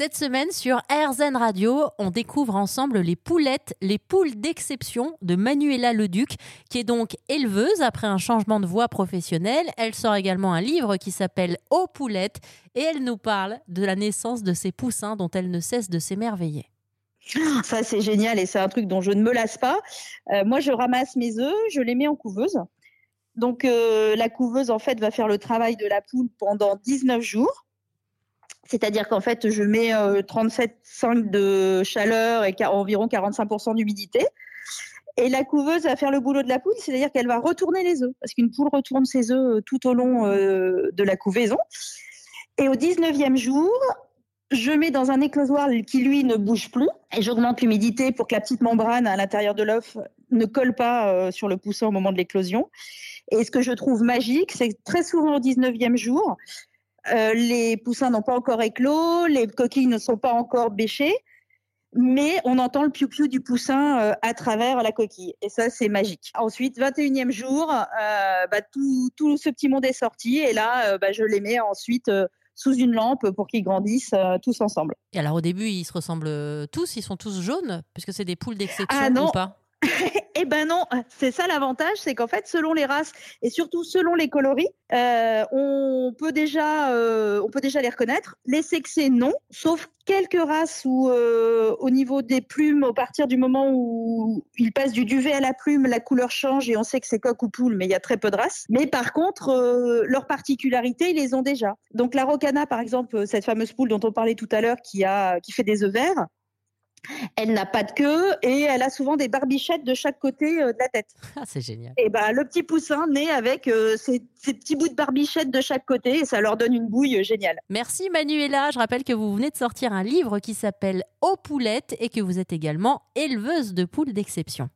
Cette semaine sur RZN Radio, on découvre ensemble les poulettes, les poules d'exception de Manuela Leduc, qui est donc éleveuse après un changement de voie professionnelle. Elle sort également un livre qui s'appelle Aux poulettes et elle nous parle de la naissance de ces poussins dont elle ne cesse de s'émerveiller. Ça, c'est génial et c'est un truc dont je ne me lasse pas. Euh, moi, je ramasse mes œufs, je les mets en couveuse. Donc, euh, la couveuse, en fait, va faire le travail de la poule pendant 19 jours. C'est-à-dire qu'en fait, je mets 37,5 euh, de chaleur et environ 45% d'humidité. Et la couveuse va faire le boulot de la poule, c'est-à-dire qu'elle va retourner les œufs, parce qu'une poule retourne ses œufs euh, tout au long euh, de la couvaison. Et au 19e jour, je mets dans un éclosoir qui, lui, ne bouge plus, et j'augmente l'humidité pour que la petite membrane à l'intérieur de l'œuf ne colle pas sur le poussin au moment de l'éclosion. Et ce que je trouve magique, c'est que très souvent au 19e jour, euh, les poussins n'ont pas encore éclos, les coquilles ne sont pas encore bêchées, mais on entend le piou-piou du poussin euh, à travers la coquille. Et ça, c'est magique. Ensuite, 21e jour, euh, bah, tout, tout, ce petit monde est sorti et là, bah, je les mets ensuite sous une lampe pour qu'ils grandissent tous ensemble. Et alors au début, ils se ressemblent tous, ils sont tous jaunes, puisque c'est des poules d'exception ah, ou pas? Eh ben non, c'est ça l'avantage, c'est qu'en fait, selon les races et surtout selon les coloris, euh, on peut déjà, euh, on peut déjà les reconnaître. Les sexés, non, sauf quelques races où, euh, au niveau des plumes, au partir du moment où ils passent du duvet à la plume, la couleur change et on sait que c'est coq ou poule, mais il y a très peu de races. Mais par contre, leurs particularités, ils les ont déjà. Donc la rocana, par exemple, cette fameuse poule dont on parlait tout à l'heure, qui a, qui fait des œufs verts. Elle n'a pas de queue et elle a souvent des barbichettes de chaque côté euh, de la tête. Ah, c'est génial. Et ben le petit poussin naît avec euh, ces, petits bouts de barbichettes de chaque côté et ça leur donne une bouille géniale. Merci Manuela. Je rappelle que vous venez de sortir un livre qui s'appelle Aux poulettes et que vous êtes également éleveuse de poules d'exception.